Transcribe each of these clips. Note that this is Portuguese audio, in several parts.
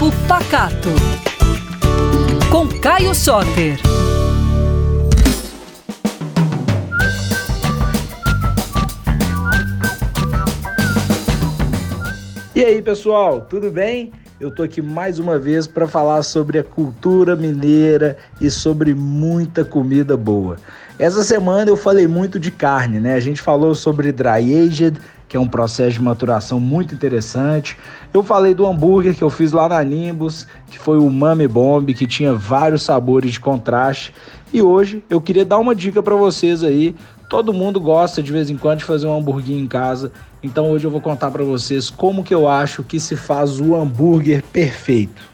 Papo Pacato. Com Caio Soter. E aí, pessoal, tudo bem? Eu tô aqui mais uma vez para falar sobre a cultura mineira e sobre muita comida boa. Essa semana eu falei muito de carne, né? A gente falou sobre dry aged, que é um processo de maturação muito interessante. Eu falei do hambúrguer que eu fiz lá na Nimbus, que foi o Mami Bomb, que tinha vários sabores de contraste. E hoje eu queria dar uma dica para vocês aí. Todo mundo gosta de vez em quando de fazer um hambúrguer em casa, então hoje eu vou contar para vocês como que eu acho que se faz o hambúrguer perfeito.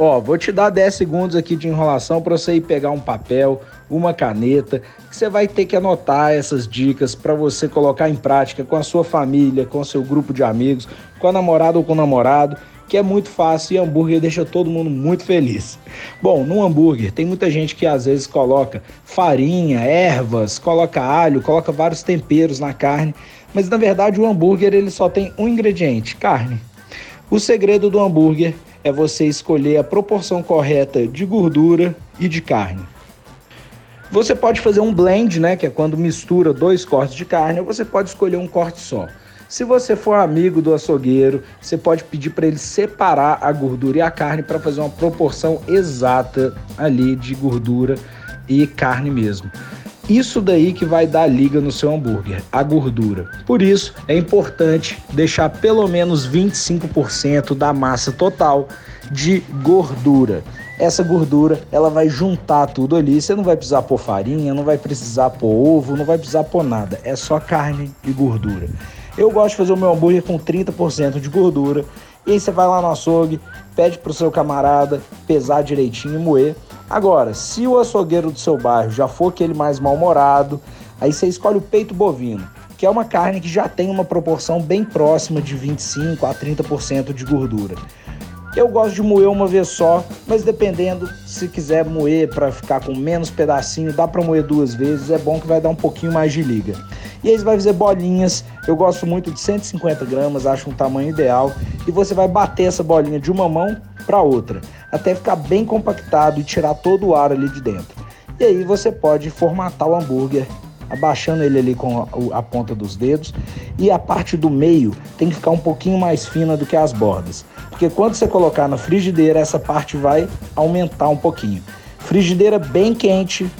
Ó, vou te dar 10 segundos aqui de enrolação para você ir pegar um papel, uma caneta, que você vai ter que anotar essas dicas para você colocar em prática com a sua família, com seu grupo de amigos, com a namorada ou com o namorado, que é muito fácil e hambúrguer deixa todo mundo muito feliz. Bom, no hambúrguer tem muita gente que às vezes coloca farinha, ervas, coloca alho, coloca vários temperos na carne, mas na verdade o hambúrguer ele só tem um ingrediente, carne. O segredo do hambúrguer é você escolher a proporção correta de gordura e de carne. Você pode fazer um blend, né, que é quando mistura dois cortes de carne, ou você pode escolher um corte só. Se você for amigo do açougueiro, você pode pedir para ele separar a gordura e a carne para fazer uma proporção exata ali de gordura e carne mesmo. Isso daí que vai dar liga no seu hambúrguer, a gordura. Por isso, é importante deixar pelo menos 25% da massa total de gordura. Essa gordura, ela vai juntar tudo ali. Você não vai precisar pôr farinha, não vai precisar pôr ovo, não vai precisar pôr nada. É só carne e gordura. Eu gosto de fazer o meu hambúrguer com 30% de gordura. E aí você vai lá no açougue, pede pro seu camarada pesar direitinho e moer Agora, se o açougueiro do seu bairro já for aquele mais mal-humorado, aí você escolhe o peito bovino, que é uma carne que já tem uma proporção bem próxima de 25 a 30% de gordura. Eu gosto de moer uma vez só, mas dependendo, se quiser moer para ficar com menos pedacinho, dá para moer duas vezes, é bom que vai dar um pouquinho mais de liga. E aí você vai fazer bolinhas, eu gosto muito de 150 gramas, acho um tamanho ideal, e você vai bater essa bolinha de uma mão para outra, até ficar bem compactado e tirar todo o ar ali de dentro. E aí você pode formatar o hambúrguer abaixando ele ali com a, ponta dos dedos. E a parte do meio tem que ficar um pouquinho mais fina do que as bordas, porque quando você colocar na frigideira essa parte vai aumentar um pouquinho. Frigideira bem quente,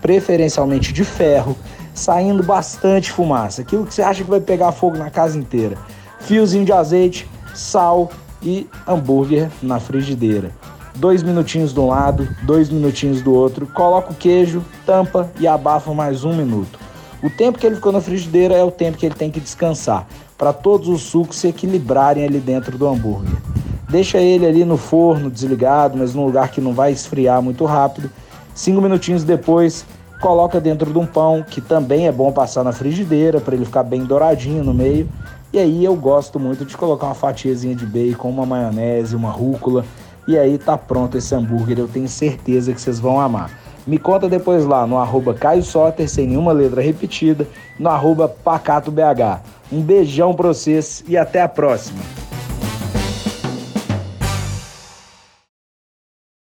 preferencialmente de ferro, saindo bastante fumaça, aquilo que você acha que vai pegar fogo na casa inteira. Fiozinho de azeite, sal e hambúrguer na frigideira. Dois minutinhos de um lado, dois minutinhos do outro, coloca o queijo, tampa e abafa mais um minuto. O tempo que ele ficou na frigideira é o tempo que ele tem que descansar, para todos os sucos se equilibrarem ali dentro do hambúrguer. Deixa ele ali no forno desligado, mas num lugar que não vai esfriar muito rápido. Cinco minutinhos depois, coloca dentro de um pão, que também é bom passar na frigideira para ele ficar bem douradinho no meio e aí eu gosto muito de colocar uma fatiazinha de bacon, uma maionese, uma rúcula. E aí tá pronto esse hambúrguer, eu tenho certeza que vocês vão amar. Me conta depois lá no arroba Caio Soter, sem nenhuma letra repetida, no arroba PacatoBH. Um beijão pra vocês e até a próxima.